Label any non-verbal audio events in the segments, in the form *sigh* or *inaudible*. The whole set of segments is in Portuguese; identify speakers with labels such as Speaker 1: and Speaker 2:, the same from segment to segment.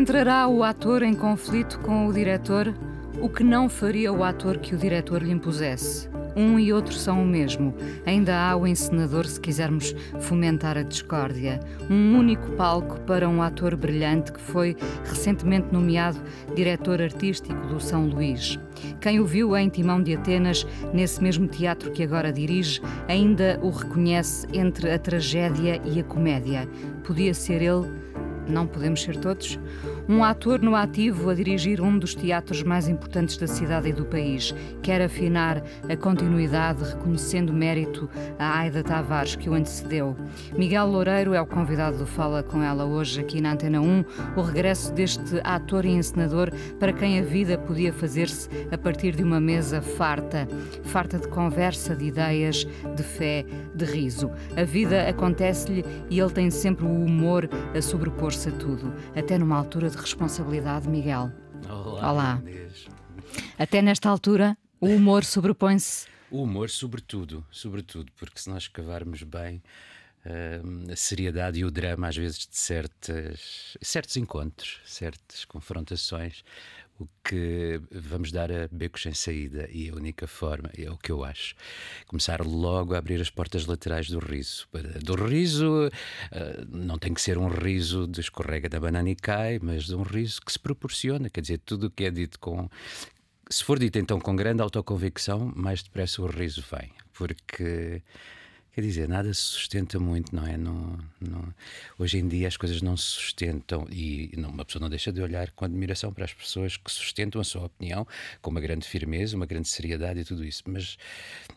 Speaker 1: Entrará o ator em conflito com o diretor, o que não faria o ator que o diretor lhe impusesse. Um e outro são o mesmo. Ainda há o encenador se quisermos fomentar a discórdia. Um único palco para um ator brilhante que foi recentemente nomeado diretor artístico do São Luís. Quem o viu em Timão de Atenas, nesse mesmo teatro que agora dirige, ainda o reconhece entre a tragédia e a comédia. Podia ser ele não podemos ser todos? Um ator no ativo a dirigir um dos teatros mais importantes da cidade e do país. Quer afinar a continuidade, reconhecendo mérito a Aida Tavares, que o antecedeu. Miguel Loureiro é o convidado do Fala com ela hoje aqui na Antena 1. O regresso deste ator e encenador para quem a vida podia fazer-se a partir de uma mesa farta. Farta de conversa, de ideias, de fé, de riso. A vida acontece-lhe e ele tem sempre o humor a sobrepor-se a tudo, até numa altura de responsabilidade, Miguel.
Speaker 2: Olá.
Speaker 1: Olá. Até nesta altura, o humor sobrepõe-se.
Speaker 2: O humor, sobretudo, sobretudo, porque se nós cavarmos bem uh, a seriedade e o drama, às vezes, de certas, certos encontros, certas confrontações, o que vamos dar a becos sem saída e a única forma, é o que eu acho, começar logo a abrir as portas laterais do riso. Do riso, uh, não tem que ser um riso de escorrega da banana e cai, mas de um riso que se proporciona, quer dizer, tudo o que é dito com. Se for dito então com grande autoconvicção, mais depressa o riso vem, porque Quer dizer, nada se sustenta muito, não é? Não, não... Hoje em dia as coisas não se sustentam e não, uma pessoa não deixa de olhar com admiração para as pessoas que sustentam a sua opinião com uma grande firmeza, uma grande seriedade e tudo isso. Mas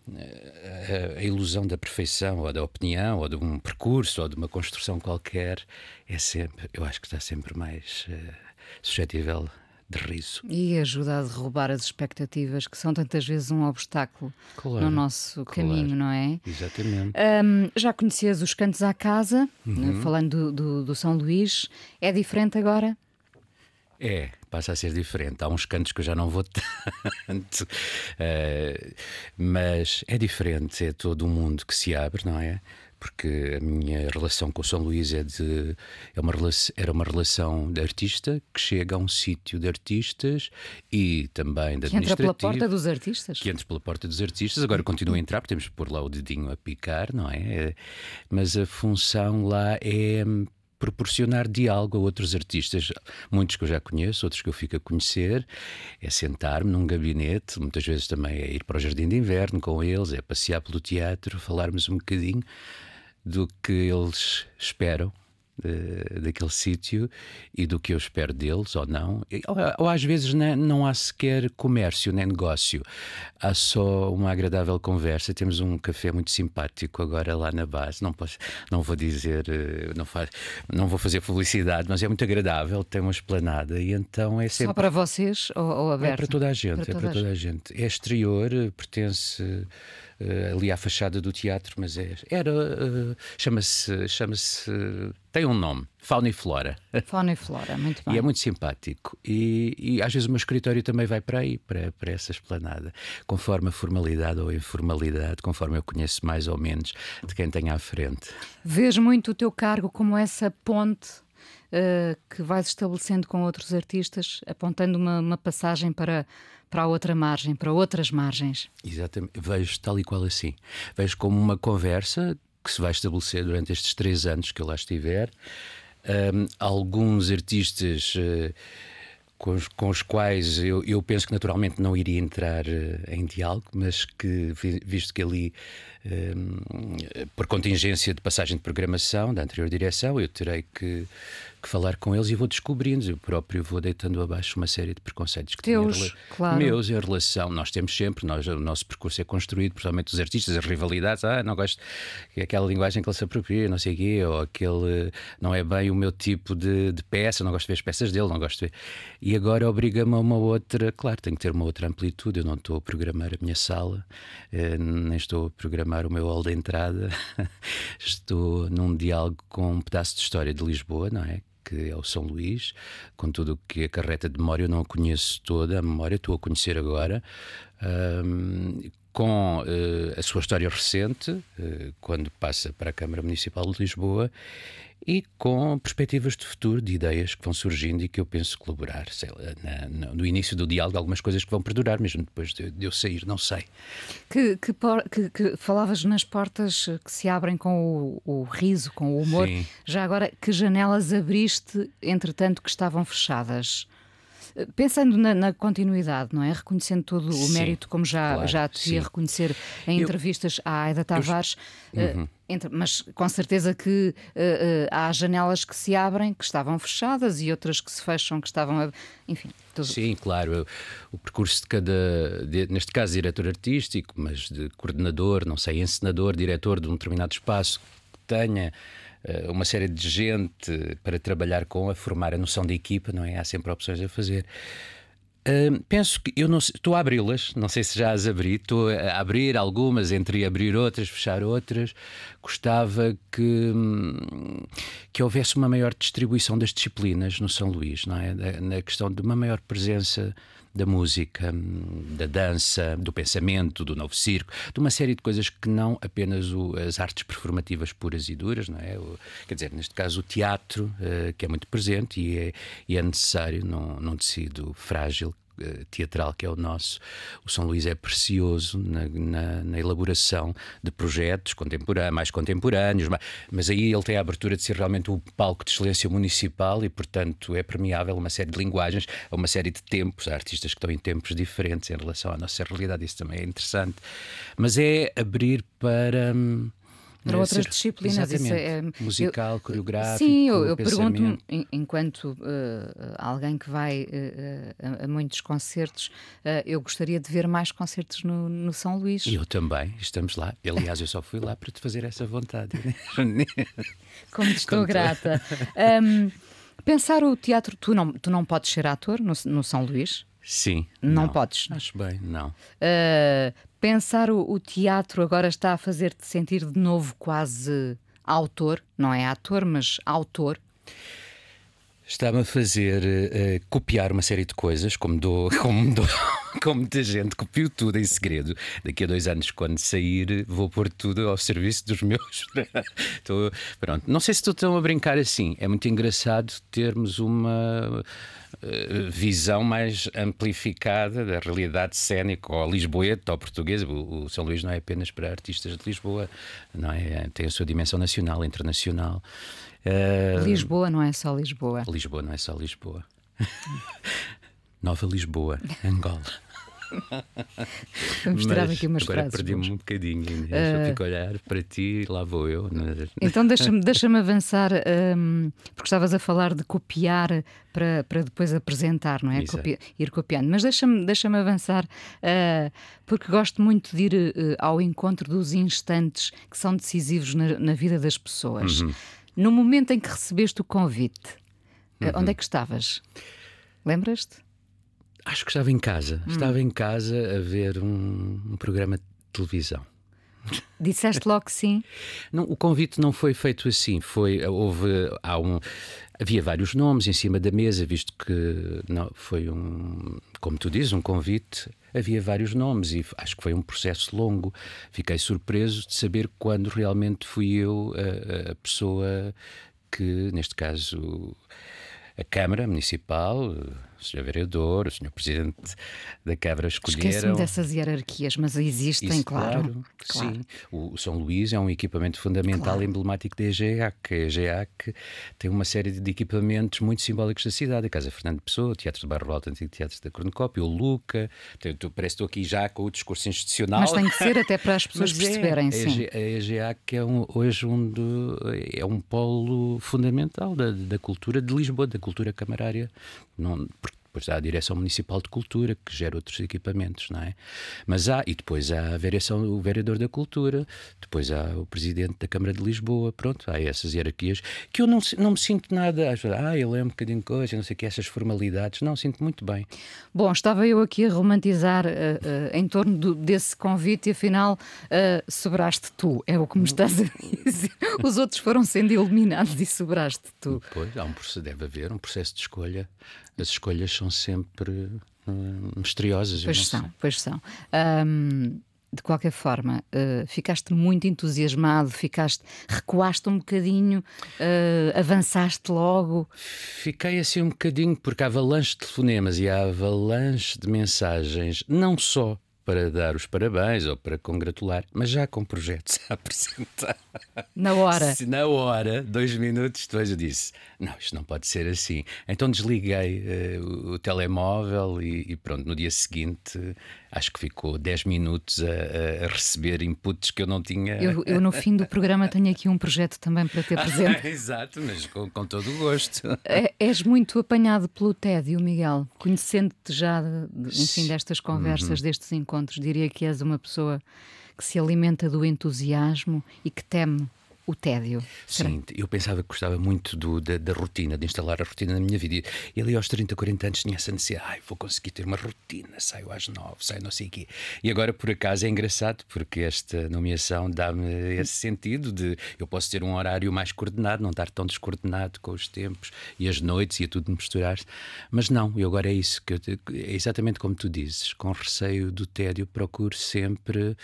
Speaker 2: a, a ilusão da perfeição ou da opinião ou de um percurso ou de uma construção qualquer é sempre, eu acho que está sempre mais uh, suscetível de riso.
Speaker 1: E ajuda a derrubar as expectativas, que são tantas vezes um obstáculo claro, no nosso claro, caminho, não é?
Speaker 2: Exatamente.
Speaker 1: Um, já conhecias os cantos à casa, uhum. falando do, do, do São Luís. É diferente agora?
Speaker 2: É, passa a ser diferente. Há uns cantos que eu já não vou *laughs* tanto, uh, mas é diferente. É todo um mundo que se abre, não é? Porque a minha relação com o São Luís é de, é uma, era uma relação de artista que chega a um sítio de artistas e também de
Speaker 1: que entra pela porta dos artistas.
Speaker 2: Que entra pela porta dos artistas. Agora continua a entrar, porque temos que pôr lá o dedinho a picar, não é? Mas a função lá é proporcionar diálogo a outros artistas, muitos que eu já conheço, outros que eu fico a conhecer, é sentar-me num gabinete, muitas vezes também é ir para o Jardim de Inverno com eles, é passear pelo teatro, falarmos um bocadinho do que eles esperam uh, daquele sítio e do que eu espero deles ou não. Ou, ou às vezes não, não, há sequer comércio nem negócio, há só uma agradável conversa. Temos um café muito simpático agora lá na base. Não, posso, não vou dizer, uh, não, faz, não vou fazer publicidade, mas é muito agradável. Tem uma esplanada e então é sempre.
Speaker 1: Só para vocês ou, ou aberto?
Speaker 2: É para toda a gente, para é para toda a gente. É exterior, pertence ali à fachada do teatro, mas é, era, uh, chama-se, chama-se, tem um nome, Fauna e Flora. *laughs*
Speaker 1: Fauna e Flora, muito bem.
Speaker 2: E é muito simpático. E, e, às vezes o meu escritório também vai para aí, para, para essa esplanada, conforme a formalidade ou a informalidade, conforme eu conheço mais ou menos de quem tem à frente.
Speaker 1: Vês muito o teu cargo como essa ponte Uh, que vais estabelecendo com outros artistas, apontando uma, uma, passagem para, para outra margem, para outras margens.
Speaker 2: Exatamente, vejo tal e qual assim. Vejo como uma conversa que se vai estabelecer durante estes três anos que eu lá estiver. Um, alguns artistas. Uh, com os, com os, quais eu, eu, penso que naturalmente não iria entrar uh, em diálogo, mas que, visto que ali, por contingência de passagem de programação da anterior direção, eu terei que que falar com eles e vou descobrindo. Eu próprio vou deitando abaixo uma série de preconceitos que
Speaker 1: Teus,
Speaker 2: tinha
Speaker 1: claro.
Speaker 2: meus em relação. Nós temos sempre, nós, o nosso percurso é construído, principalmente os artistas, as rivalidades. Ah, não gosto aquela linguagem que ele se apropria, não sei o quê, ou aquele não é bem o meu tipo de, de peça, não gosto de ver as peças dele, não gosto de ver. E agora obriga-me a uma outra, claro, tenho que ter uma outra amplitude. Eu não estou a programar a minha sala, eh, nem estou a programar o meu hall de entrada, *laughs* estou num diálogo com um pedaço de história de Lisboa, não é? Que é o São Luís, com tudo o que de memória, eu não a conheço toda, a memória estou a conhecer agora. Um, com uh, a sua história recente, uh, quando passa para a Câmara Municipal de Lisboa, e com perspectivas de futuro, de ideias que vão surgindo e que eu penso colaborar sei lá, na, no início do diálogo, algumas coisas que vão perdurar, mesmo depois de, de eu sair, não sei.
Speaker 1: Que, que, que, que, falavas nas portas que se abrem com o, o riso, com o humor.
Speaker 2: Sim.
Speaker 1: Já agora, que janelas abriste, entretanto, que estavam fechadas? Pensando na, na, continuidade, não é? Reconhecendo todo o
Speaker 2: sim,
Speaker 1: mérito, como já,
Speaker 2: claro,
Speaker 1: já te ia reconhecer em
Speaker 2: Eu-
Speaker 1: entrevistas à Aida Tavares, eh,
Speaker 2: Uhum.
Speaker 1: entre- mas com certeza que eh, eh, há janelas que se abrem que estavam fechadas e outras que se fecham que estavam. a- Enfim, tudo.
Speaker 2: Sim, claro. O percurso de cada, de- neste caso, diretor artístico, mas de coordenador, não sei, encenador, diretor de um determinado espaço, que tenha uma série de gente para trabalhar com, a formar a noção de equipa, não é? Há sempre opções a fazer. Hum, penso que eu não estou a abri-las, não sei se já as abri, estou a abrir algumas, entre abrir outras, fechar outras. Gostava que, hum, que houvesse uma maior distribuição das disciplinas no São Luís, não é? Na- Na questão de uma maior presença da música, da dança, do pensamento, do novo circo, de uma série de coisas que não apenas o- as artes performativas puras e duras, não é? O- quer dizer, neste caso o teatro, eh, que é muito presente e é, e é necessário num, num tecido frágil teatral que é o nosso. O São Luís é precioso na, na- na elaboração de projetos contemporâneos, mais contemporâneos, ma- mas aí ele tem a abertura de ser realmente o palco de excelência municipal e, portanto, é permeável a uma série de linguagens, a uma série de tempos. Há artistas que estão em tempos diferentes em relação à nossa realidade, isso também é interessante. Mas é abrir para. hum,
Speaker 1: Para
Speaker 2: é
Speaker 1: outras disciplinas, isso é- eu-
Speaker 2: musical, coreográfico.
Speaker 1: Sim, eu, eu pergunto-me, en- enquanto eh, alguém que vai eh, a, a muitos concertos, eh, eu gostaria de ver mais concertos no, no São Luís.
Speaker 2: Eu também, estamos lá. Aliás, eu só fui lá para te fazer essa vontade. *laughs*
Speaker 1: Como te estou
Speaker 2: Como
Speaker 1: grata. Ahm, pensar o teatro, tu não, tu não podes ser ator no, no São Luís?
Speaker 2: Sim.
Speaker 1: Não podes.
Speaker 2: Acho bem, não.
Speaker 1: Uh, pensar o, o teatro agora está a fazer-te sentir de novo quase autor, não é ator, mas autor.
Speaker 2: Está-me a fazer eh, copiar uma série de coisas, como dou, *laughs* como dou, como muita gente copio tudo em segredo. Daqui a dois anos, quando sair, vou pôr tudo ao serviço dos meus. *laughs* Estou- pronto. Não sei se estou tão a brincar assim. É muito engraçado termos uma visão mais amplificada da realidade cénica, ou lisboeta, ou portuguesa. O, o São Luís não é apenas para artistas de Lisboa, não é? Tem a sua dimensão nacional, internacional. Eh,
Speaker 1: Lisboa não é só Lisboa.
Speaker 2: Lisboa não é só Lisboa. *laughs* Nova Lisboa, Angola. *laughs*
Speaker 1: Vamos tirar
Speaker 2: Mas
Speaker 1: aqui umas
Speaker 2: agora
Speaker 1: frases.
Speaker 2: perdi-me um bocadinho. Inês.
Speaker 1: Eh,
Speaker 2: Eu fico a olhar para ti e lá vou eu.
Speaker 1: Então *laughs* deixa-me deixa avançar, hum, porque estavas a falar de copiar para, para depois apresentar, não é? Copi- ir copiando. Mas deixa-me deixa avançar, ah, porque gosto muito de ir eh, ao encontro dos instantes que são decisivos na, na vida das pessoas.
Speaker 2: Uhum.
Speaker 1: No momento em que recebeste o convite, eh, onde é que estavas? Lembras-te?
Speaker 2: Acho que estava em casa.
Speaker 1: Hum.
Speaker 2: Estava em casa a ver um, um programa de televisão.
Speaker 1: Disseste logo que sim.
Speaker 2: Não, o convite não foi feito assim. Foi, houve, há um, havia vários nomes em cima da mesa, visto que não, foi um, como tu dizes, um convite. Havia vários nomes e acho que foi um processo longo. Fiquei surpreso de saber quando realmente fui eu a, a pessoa que, neste caso, a Câmara Municipal, o Sr. Vereador, o Sr. Presidente da Câmara escolheram.
Speaker 1: Esqueço-me dessas hierarquias, mas existem,
Speaker 2: Isso,
Speaker 1: claro.
Speaker 2: claro. Sim, o, São Luís é um equipamento fundamental
Speaker 1: Claro.
Speaker 2: emblemático da EGEAC. A EGEAC tem uma série de equipamentos muito simbólicos da cidade. A Casa Fernando Pessoa, o Teatro do Barro Alto, Antigo Teatro da Cornucópia, o Luca. Tem- Parece que estou aqui já com o discurso institucional.
Speaker 1: Mas tem que ser até para as *laughs* pessoas
Speaker 2: é,
Speaker 1: perceberem,
Speaker 2: a
Speaker 1: sim.
Speaker 2: A EGEAC é um, hoje um do- é um polo fundamental da, da cultura de Lisboa, da cultura camarária. Não, porque depois há a Direção Municipal de Cultura, que gera outros equipamentos, não é? Mas há, e depois há a vereação, o Vereador da Cultura, depois há o Presidente da Câmara de Lisboa, pronto, há essas hierarquias que eu não, não me sinto nada, às vezes, ah, ele é um bocadinho coisa, não sei o que, essas formalidades, não, sinto muito bem.
Speaker 1: Bom, estava eu aqui a romantizar eh, eh, em torno do- desse convite e afinal eh, sobraste tu, é o que me estás a dizer. *laughs* Os outros foram sendo eliminados e sobraste tu.
Speaker 2: Pois, há um processo, deve haver um processo de escolha. As escolhas são sempre hum, misteriosas.
Speaker 1: Pois
Speaker 2: não sei.
Speaker 1: são, pois são. De qualquer forma, eh, ficaste muito entusiasmado, ficaste, recuaste um bocadinho, eh, avançaste logo.
Speaker 2: Fiquei assim um bocadinho, porque há avalanche de telefonemas e há avalanche de mensagens, não só para dar os parabéns ou para congratular, mas já com projetos *laughs* a apresentar.
Speaker 1: Na hora.
Speaker 2: Se na hora, dois minutos depois, eu disse: Não, isto não pode ser assim. Então desliguei eh, o, telemóvel e, e pronto, no dia seguinte, acho que ficou 10 minutos a, a- receber inputs que eu não tinha.
Speaker 1: Eu, eu, no fim do programa, tenho aqui um projeto também para ter *laughs* presente. *laughs*
Speaker 2: Exato, mas com, com todo o gosto.
Speaker 1: É- És muito apanhado pelo tédio, Miguel. Conhecendo-te já, enfim, destas conversas, destes encontros, diria que és uma pessoa que se alimenta do entusiasmo e que teme o tédio. Será?
Speaker 2: Sim, eu pensava que gostava muito do- da, da rotina, de instalar a rotina na minha vida. E ali aos 30, 40 anos tinha essa necessidade. Ai, vou conseguir ter uma rotina, saio às 9, saio não sei o quê. E agora, por acaso, é engraçado, porque esta nomeação dá-me esse sentido de eu posso ter um horário mais coordenado, não estar tão descoordenado com os tempos e as noites e tudo misturar-se. Mas não, eu agora é isso, que é exatamente como tu dizes, com receio do tédio, procuro sempre.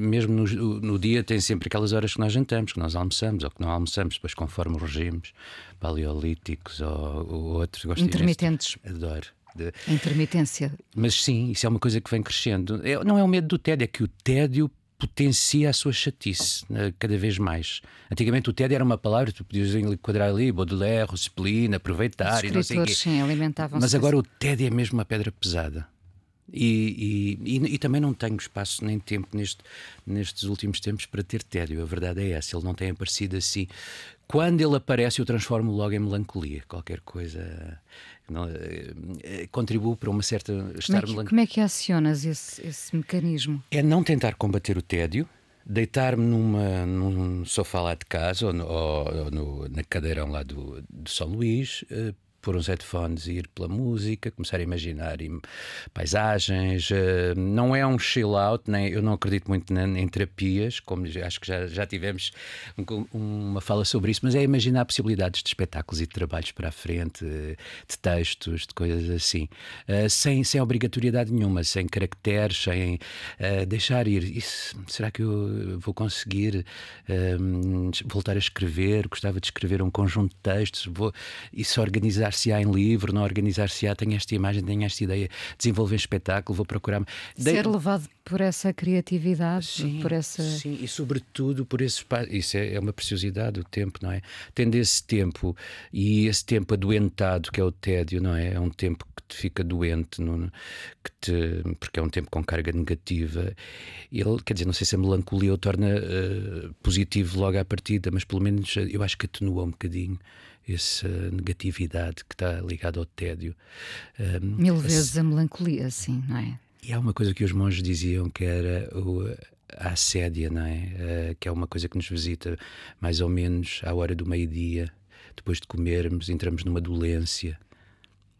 Speaker 2: Mesmo no, no dia tem sempre aquelas horas que nós jantamos, que nós almoçamos ou que não almoçamos, depois conforme os regimes paleolíticos ou, ou outros. Gosto.
Speaker 1: Intermitentes.
Speaker 2: Adoro. De-
Speaker 1: A intermitência.
Speaker 2: Mas sim, isso é uma coisa que vem crescendo. É- não é o medo do tédio, é que o tédio potencia a sua chatice né, cada vez mais. Antigamente o tédio era uma palavra, tu podias enquadrar ali, Baudelaire, Cepelin, aproveitar
Speaker 1: Os
Speaker 2: e não sei o quê.
Speaker 1: sim, alimentavam-se.
Speaker 2: Mas agora o tédio é mesmo uma pedra pesada. E, e- e- e também não tenho espaço nem tempo neste, nestes últimos tempos para ter tédio. A verdade é essa. Ele não tem aparecido assim. Quando ele aparece, eu transformo logo em melancolia. Qualquer coisa não, eh, eh, contribui para uma certa
Speaker 1: Como é,
Speaker 2: estar
Speaker 1: que, como é que acionas esse, esse mecanismo?
Speaker 2: É não tentar combater o tédio, deitar-me numa, num sofá lá de casa ou, no- ou- no- na cadeirão lá do, do São Luís, eh, pôr uns headphones e ir pela música, começar a imaginar im- paisagens. eh, não é um chill out, nem, eu não acredito muito em terapias, como acho que já, já tivemos um- uma fala sobre isso, mas é imaginar possibilidades de espetáculos e de trabalhos para a frente, eh, de textos, de coisas assim, eh, sem, sem obrigatoriedade nenhuma, sem caracteres, sem deixar ir. Isso, será que eu vou conseguir voltar a escrever? Gostava de escrever um conjunto de textos. Vou, isso organizar-se-á em livro, não organizar-se-á, tenho esta imagem, tenho esta ideia, desenvolver espetáculo, vou procurar.
Speaker 1: Ser levado por essa criatividade,
Speaker 2: Sim,
Speaker 1: por essa.
Speaker 2: sim, e sobretudo por esse espaço. Isso é, é uma preciosidade, o tempo, não é? Tendo esse tempo e esse tempo adoentado, que é o tédio, não é? É um tempo que te fica doente, não- que te, porque é um tempo com carga negativa. Ele, quer dizer, não sei se a melancolia o torna eh, positivo logo à partida, mas pelo menos eh, eu acho que atenua um bocadinho essa negatividade que está ligada ao tédio. Um,
Speaker 1: Mil vezes a melancolia, sim, não é?
Speaker 2: e há uma coisa que os monges diziam que era o, a assédia, não é? Eh, que é uma coisa que nos visita mais ou menos à hora do meio-dia, depois de comermos, entramos numa dolência.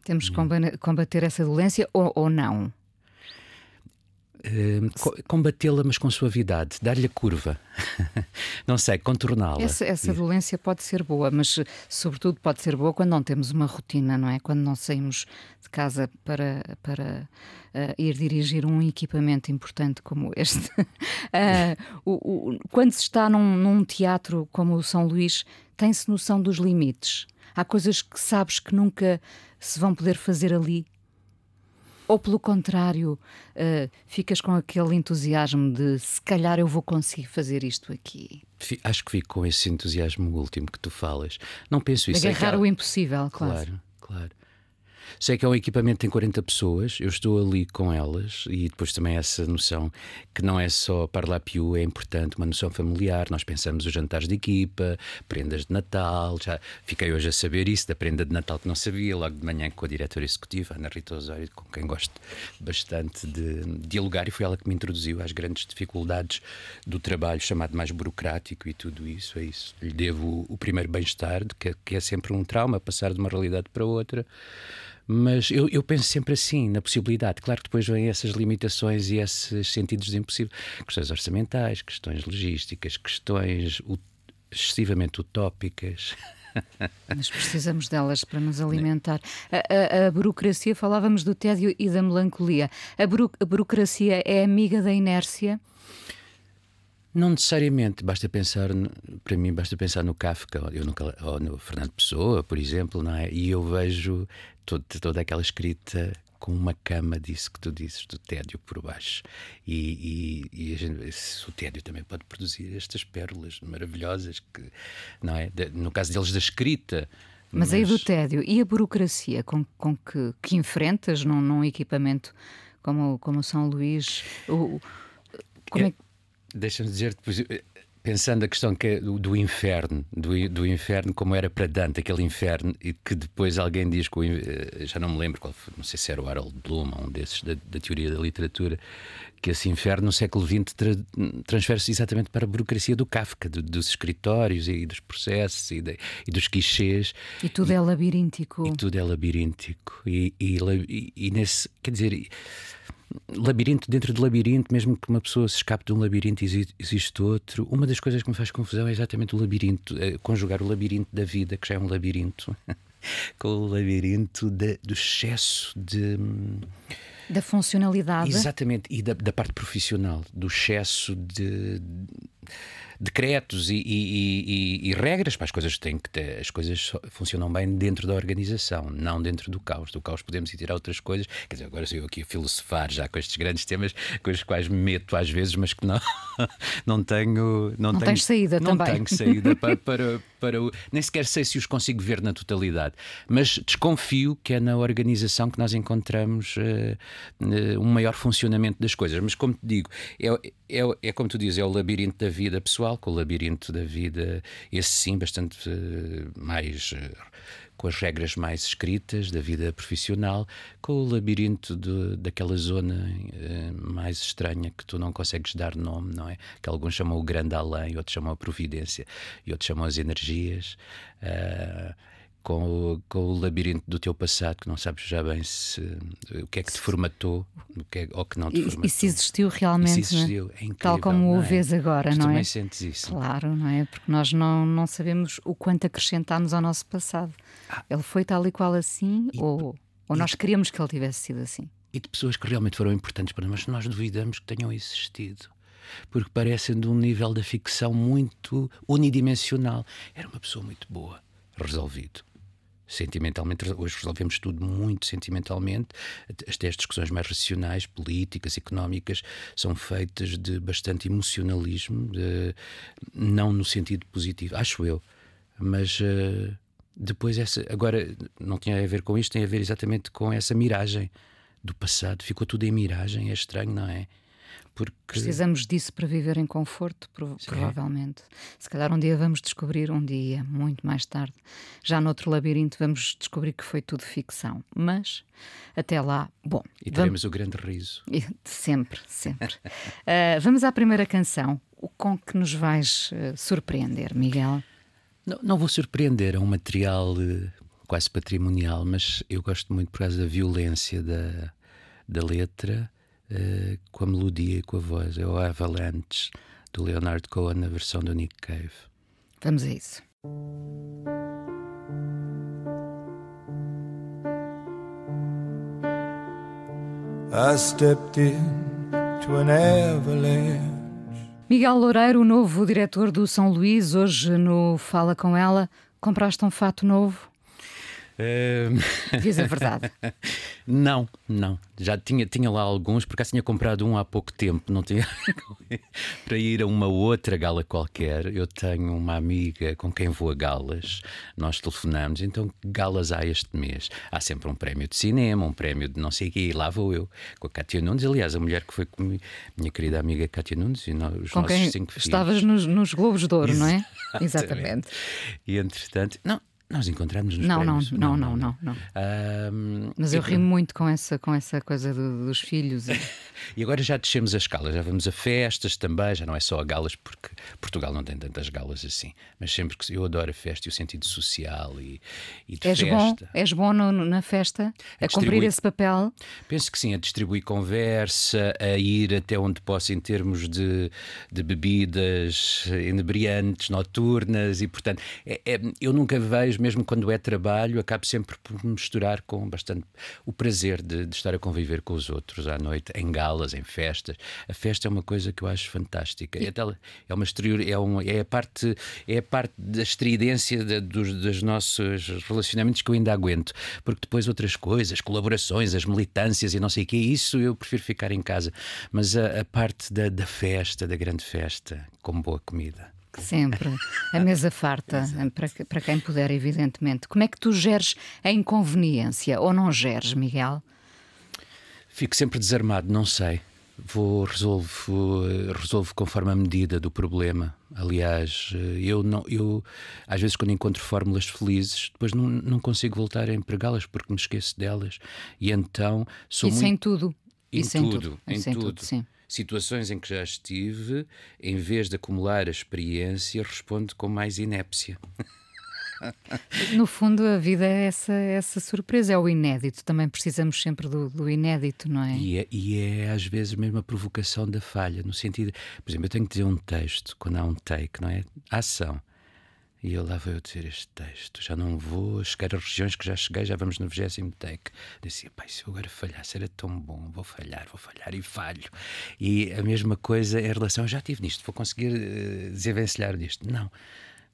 Speaker 1: Temos que comba- combater essa dolência ou, ou não?
Speaker 2: Eh, co- Combatê-la, mas com suavidade, dar-lhe a curva. *laughs* não sei, contorná-la.
Speaker 1: Essa, essa dolência pode ser boa, mas sobretudo pode ser boa quando não temos uma rotina, não é? Quando não saímos de casa para, para eh, ir dirigir um equipamento importante como este. *laughs* Eh, o- o- quando se está num, num teatro como o São Luís, tem-se noção dos limites. Há coisas que sabes que nunca se vão poder fazer ali? Ou pelo contrário, uh, ficas com aquele entusiasmo de se calhar eu vou conseguir fazer isto aqui?
Speaker 2: Acho que fico com esse entusiasmo último que tu falas. Não penso isso.
Speaker 1: Agarrar é o impossível, claro.
Speaker 2: Claro, claro. Sei que é um equipamento que tem 40 pessoas, eu estou ali com elas e depois também essa noção que não é só parlar più, é importante, uma noção familiar. Nós pensamos os jantares de equipa, prendas de Natal, já fiquei hoje a saber isso, da prenda de Natal que não sabia, logo de manhã com a diretora executiva, Ana Rita Osório, com quem gosto bastante de dialogar, e foi ela que me introduziu às grandes dificuldades do trabalho chamado mais burocrático e tudo isso. É isso. Lhe devo o primeiro bem-estar, que, que é sempre um trauma, passar de uma realidade para outra. Mas eu, eu, penso sempre assim, na possibilidade. Claro que depois vêm essas limitações e esses sentidos de impossível. Questões orçamentais, questões logísticas, questões excessivamente utópicas. *laughs*
Speaker 1: Mas precisamos delas para nos alimentar. A, a, a, burocracia, falávamos do tédio e da melancolia. A, buro, a burocracia é amiga da inércia?
Speaker 2: Não necessariamente, basta pensar, para mim, basta pensar no Kafka eu nunca, ou no Fernando Pessoa, por exemplo, não é? e eu vejo todo, toda aquela escrita com uma cama disso que tu dizes, do tédio por baixo. E, e, e gente, o tédio também pode produzir estas pérolas maravilhosas, que, não é? no caso deles, da escrita.
Speaker 1: Mas, mas... aí do tédio e a burocracia com, com que, que enfrentas num, num equipamento como, como o São Luís, o, como é, é
Speaker 2: Deixa-me dizer depois, pensando a questão que é do, inferno, do, do, inferno como era para Dante, aquele inferno, e que depois alguém diz que, eh, já não me lembro qual foi, não sei se era o Harold Bloom, um desses da, da teoria da literatura, que esse inferno no século XX tra, transfere-se exatamente para a burocracia do Kafka, do, dos escritórios e dos processos e, de, e dos clichês.
Speaker 1: E tudo
Speaker 2: e,
Speaker 1: é labiríntico.
Speaker 2: E tudo é labiríntico. E, e, e nesse, quer dizer labirinto dentro de labirinto, mesmo que uma pessoa se escape de um labirinto e existe outro. Uma das coisas que me faz confusão é exatamente o labirinto, é conjugar o labirinto da vida, que já é um labirinto, *laughs* com o labirinto de, do excesso de.
Speaker 1: Da funcionalidade.
Speaker 2: Exatamente, e da, da parte profissional, do excesso de decretos e, e, e, e, regras para as coisas têm que ter, as coisas funcionam bem dentro da organização, não dentro do caos. Do caos podemos ir tirar outras coisas. Quer dizer, agora sou eu aqui a filosofar já com estes grandes temas, com os quais me meto às vezes, mas que não, *laughs* não tenho.
Speaker 1: Não,
Speaker 2: não
Speaker 1: tenho, saída
Speaker 2: não
Speaker 1: também.
Speaker 2: Não tenho saída para, *laughs* para, para o, nem sequer sei se os consigo ver na totalidade, mas desconfio que é na organização que nós encontramos uh, uh, um maior funcionamento das coisas. Mas como te digo, é, é, é como tu dizes, é o labirinto da vida pessoal, com o labirinto da vida, esse sim, bastante uh, mais com as regras mais escritas da vida profissional, com o labirinto de, daquela zona uh, mais estranha que tu não consegues dar nome, não é? Que alguns chamam o grande além, outros chamam a providência e outros chamam as energias. Uh, com o, com o labirinto do teu passado, que não sabes já bem se, o que é que te formatou o que é, ou que não te formatou.
Speaker 1: E se existiu realmente,
Speaker 2: e se existiu, é incrível,
Speaker 1: tal como o
Speaker 2: é?
Speaker 1: vês agora,
Speaker 2: tu
Speaker 1: não
Speaker 2: é?
Speaker 1: também
Speaker 2: sentes isso.
Speaker 1: Claro, não é? Porque nós não, não sabemos o quanto acrescentámos ao nosso passado. Ah. Ele foi tal e qual assim, e, ou, ou nós queríamos que ele tivesse sido assim.
Speaker 2: E de pessoas que realmente foram importantes para nós, nós duvidamos que tenham existido porque parecem de um nível da ficção muito unidimensional. Era uma pessoa muito boa, resolvido sentimentalmente, hoje resolvemos tudo muito sentimentalmente, até as discussões mais racionais, políticas, económicas, são feitas de bastante emocionalismo, de, não no sentido positivo, acho eu, mas uh, depois essa, agora não tinha a ver com isto, tem a ver exatamente com essa miragem do passado, ficou tudo em miragem, é estranho, não é?
Speaker 1: Porque... Precisamos disso para viver em conforto, provavelmente. Se calhar um dia vamos descobrir, um dia, muito mais tarde, já noutro labirinto, vamos descobrir que foi tudo ficção. Mas até lá, bom.
Speaker 2: E teremos vamos... o grande riso.
Speaker 1: Sempre, sempre. uh, *laughs* vamos à primeira canção. O com que nos vais uh, surpreender, Miguel?
Speaker 2: Não, não, vou surpreender, é um material uh, quase patrimonial, mas eu gosto muito por causa da violência da, da letra uh, com a melodia e com a voz. É o Avalanche do Leonard Cohen na versão do Nick Cave.
Speaker 1: Vamos a isso. I stepped into an avalanche. Miguel Loureiro, o novo diretor do São Luís, hoje no Fala Com Ela, compraste um fato novo?
Speaker 2: Uh...
Speaker 1: Diz a verdade. *laughs*
Speaker 2: não, não. Já tinha, tinha lá alguns, porque tinha comprado um há pouco tempo. Não tinha *laughs* para ir a uma outra gala qualquer. Eu tenho uma amiga com quem vou a galas, nós telefonamos, então galas há este mês. Há sempre um prémio de cinema, um prémio de não sei o quê, e lá vou eu, com a Cátia Nunes, aliás, a mulher que foi comigo, minha querida amiga Cátia Nunes, e nós, os
Speaker 1: com
Speaker 2: nossos
Speaker 1: quem
Speaker 2: cinco filhos.
Speaker 1: Estavas nos, nos Globos de Ouro, não é?
Speaker 2: Exatamente. E entretanto, não, nós encontramos nos
Speaker 1: não,
Speaker 2: prémios.
Speaker 1: Não, não, não, não. não,
Speaker 2: não.
Speaker 1: Mas eu rimo muito com essa, com essa coisa do, dos filhos. E... *laughs*
Speaker 2: e agora já descemos a escala, já vamos a festas também, já não é só a galas, porque Portugal não tem tantas galas assim. Mas sempre que eu adoro a festa e o sentido social e, e de
Speaker 1: és
Speaker 2: festa.
Speaker 1: Bom, és bom no, na festa a, a cumprir esse papel?
Speaker 2: Penso que sim, a distribuir conversa, a ir até onde posso em termos de, de bebidas inebriantes, noturnas e, portanto, é, é, eu nunca vejo, mesmo quando é trabalho, acabo sempre por misturar com bastante o prazer de, de, estar a conviver com os outros à noite, em galas, em festas. A festa é uma coisa que eu acho fantástica. É, é uma exterior, é, um, é a parte é a parte da estridência de, dos, dos nossos relacionamentos que eu ainda aguento, porque depois outras coisas, colaborações, as militâncias e não sei o que, isso eu prefiro ficar em casa. Mas a, a parte da, da festa, da grande festa, com boa comida.
Speaker 1: Sempre. A mesa farta, *laughs* para, para quem puder, evidentemente. Como é que tu geres a inconveniência ou não geres, Miguel?
Speaker 2: Fico sempre desarmado, não sei. Vou, resolvo, resolvo conforme a medida do problema. Aliás, eu não, eu às vezes quando encontro fórmulas felizes, depois não, não consigo voltar a empregá-las porque me esqueço delas. E então sou
Speaker 1: Isso
Speaker 2: muito...
Speaker 1: em tudo.
Speaker 2: Em
Speaker 1: Isso
Speaker 2: tudo,
Speaker 1: em tudo.
Speaker 2: em tudo.
Speaker 1: tudo sim
Speaker 2: situações em que já estive, em vez de acumular a experiência, respondo com mais inépcia.
Speaker 1: No fundo, a vida é essa, essa surpresa, é o inédito. Também precisamos sempre do, do inédito, não é?
Speaker 2: E, é? e é às vezes mesmo a provocação da falha, no sentido, por exemplo, eu tenho que dizer um texto quando há um take, não é? Ação. E eu lá eu dizer este texto. Já não vou chegar a regiões que já cheguei, já vamos no 20 take. Dizia, pai, se eu agora falhasse era tão bom, vou falhar, vou falhar e falho. E a mesma coisa em relação, já tive nisto, vou conseguir uh, desenvencilhar disto. Não,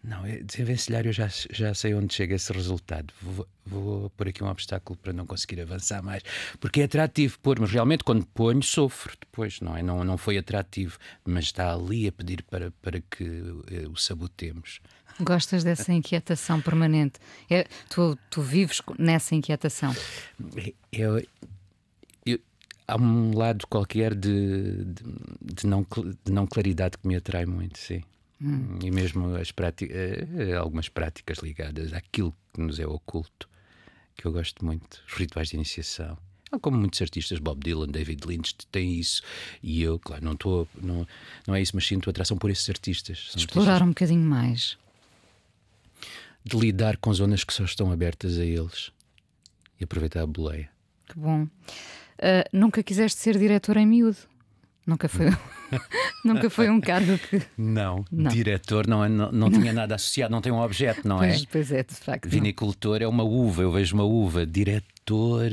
Speaker 2: não, é, desenvencilhar eu já, já sei onde chega esse resultado. Vou, vou pôr aqui um obstáculo para não conseguir avançar mais. Porque é atrativo pôr, mas realmente quando ponho sofro depois, não é? Não, não foi atrativo, mas está ali a pedir para, para que uh, o sabotemos.
Speaker 1: Gostas dessa inquietação permanente? É, tu, tu vives nessa inquietação?
Speaker 2: Eu, eu, há um lado qualquer de, de, de, não, de não claridade que me atrai muito, sim. Hum. E mesmo as práticas, eh, algumas práticas ligadas àquilo que nos é oculto, que eu gosto muito, os rituais de iniciação. Como muitos artistas, Bob Dylan, David Lynch, têm isso. E eu, claro, não estou. Não, não é isso, mas sinto atração por esses artistas.
Speaker 1: São Explorar artistas... um bocadinho mais
Speaker 2: de lidar com zonas que só estão abertas a eles e aproveitar a boleia.
Speaker 1: Que bom. Uh, nunca quiseste ser diretor em miúdo? Nunca foi, *laughs* nunca foi um cargo que.
Speaker 2: Não, não. diretor não, é, não, não tinha nada associado, não tem um objeto, não
Speaker 1: pois,
Speaker 2: é?
Speaker 1: Pois é, de facto.
Speaker 2: Vinicultor não. é uma uva, eu vejo uma uva. Diretor.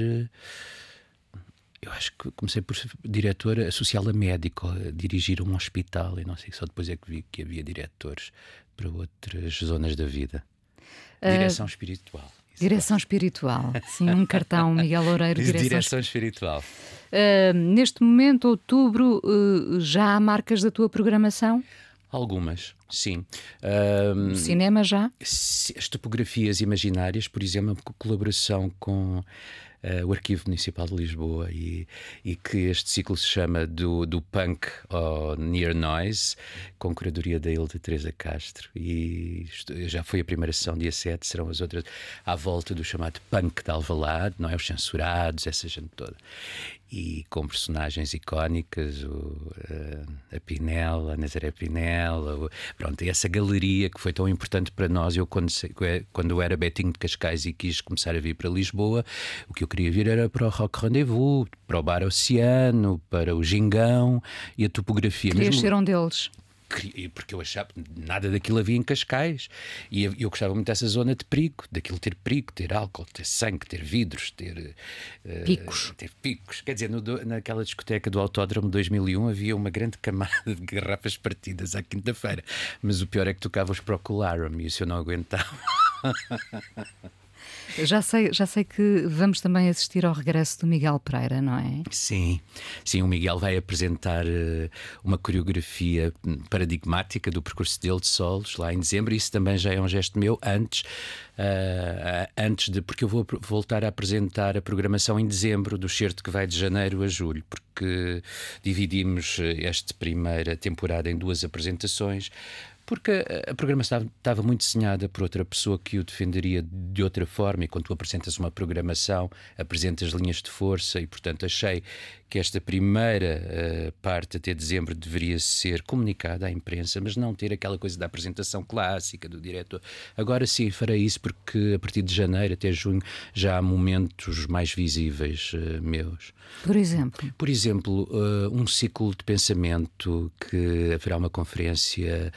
Speaker 2: Eu acho que comecei por diretor associado a médico, a dirigir um hospital e não sei, só depois é que vi que havia diretores para outras zonas da vida. Direção uh, espiritual.
Speaker 1: Direção espiritual, sim, um cartão, Miguel Loureiro,
Speaker 2: direção, direção espiritual.
Speaker 1: Uh, neste momento, outubro, uh, já há marcas da tua programação?
Speaker 2: Algumas, sim.
Speaker 1: Uh, cinema já?
Speaker 2: As topografias imaginárias, por exemplo, a colaboração com uh, o Arquivo Municipal de Lisboa e, e, que este ciclo se chama do, do Punk ao Near Noise, com curadoria da Hilda Teresa Castro. E isto, já foi a primeira sessão, dia 7, serão as outras à volta do chamado Punk de Alvalade, não é? Os censurados, essa gente toda e com personagens icónicas, o, a, a Pinela, a Nazaré Pinela, o, pronto, essa galeria que foi tão importante para nós. Eu, quando, quando era Betinho de Cascais e quis começar a vir para Lisboa, o que eu queria vir era para o Rock Rendezvous, para o Bar Oceano, para o Gingão e a topografia.
Speaker 1: Querias mesmo... ser um deles
Speaker 2: porque eu achava nada daquilo havia em Cascais e eu, gostava muito dessa zona de perigo, daquilo ter perigo, ter álcool, ter sangue, ter vidros, ter
Speaker 1: uh, picos.
Speaker 2: Ter picos. Quer dizer, no, naquela discoteca do Autódromo 2001 havia uma grande camada de garrafas partidas à quinta-feira, mas o pior é que tocava os Procolarum e isso eu não aguentava. *laughs*
Speaker 1: Já sei, já sei que vamos também assistir ao regresso do Miguel Pereira, não é?
Speaker 2: Sim, sim, o Miguel vai apresentar uh, uma coreografia paradigmática do percurso dele de solos lá em dezembro. Isso também já é um gesto meu antes, uh, antes de. Porque eu vou voltar a apresentar a programação em dezembro do certo que vai de janeiro a julho, porque dividimos esta primeira temporada em duas apresentações porque a programação estava muito desenhada por outra pessoa que o defenderia de outra forma, e quando tu apresentas uma programação, apresentas linhas de força, e portanto achei que esta primeira uh, parte até dezembro deveria ser comunicada à imprensa, mas não ter aquela coisa da apresentação clássica do diretor. Agora sim farei isso porque a partir de janeiro até junho já há momentos mais visíveis uh, meus.
Speaker 1: Por exemplo?
Speaker 2: Por exemplo, uh, um ciclo de pensamento que haverá uma conferência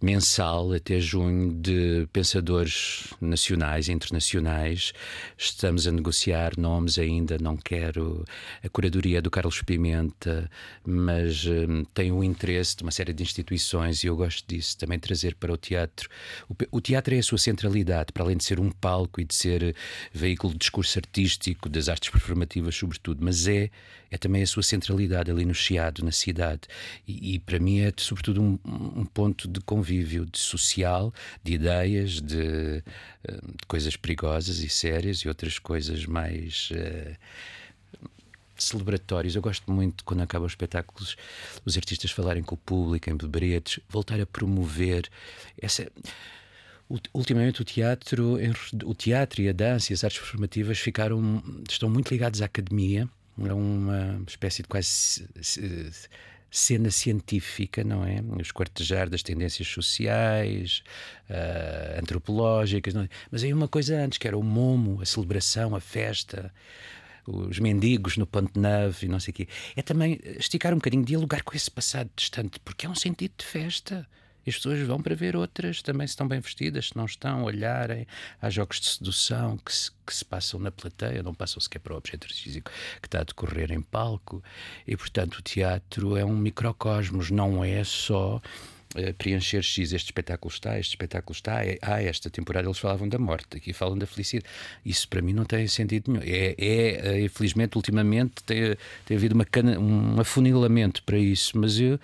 Speaker 2: mensal até junho de pensadores nacionais e internacionais. Estamos a negociar nomes ainda, não quero. A curadoria do Carlos Pimenta, mas um, tem o interesse de uma série de instituições e eu gosto disso, também trazer para o teatro. O, o, teatro é a sua centralidade, para além de ser um palco e de ser veículo de discurso artístico, das artes performativas, sobretudo, mas é, é também a sua centralidade ali no Chiado, na cidade. E, e para mim é, sobretudo, um, um ponto de convívio convívio de social, de ideias, de, eh, de, coisas perigosas e sérias e outras coisas mais. Uh, celebratórios. Eu gosto muito quando acabam os espetáculos os artistas falarem com o público em beberetes, voltar a promover essa ultimamente o teatro, o teatro e a dança e as artes performativas ficaram estão muito ligados à academia. É uma espécie de quase cena científica, não é? Os quartejar das tendências sociais, uh, antropológicas, é? mas aí uma coisa antes, que era o momo, a celebração, a festa, os mendigos no Ponte Neve e não sei o quê. É também esticar um bocadinho, dialogar com esse passado distante, porque é um sentido de festa. E as pessoas vão para ver outras também se estão bem vestidas, se não estão, olharem. Há jogos de sedução que se, que se passam na plateia, não passam sequer para o objeto físico que está a decorrer em palco. E, portanto, o teatro é um microcosmos, não é só preencher X, este espetáculo está, este espetáculo está, ah, esta temporada eles falavam da morte, aqui falam da felicidade. Isso para mim não tem sentido nenhum. É, é eh, infelizmente, ultimamente tem, tem havido uma cana, um afunilamento para isso, mas eu,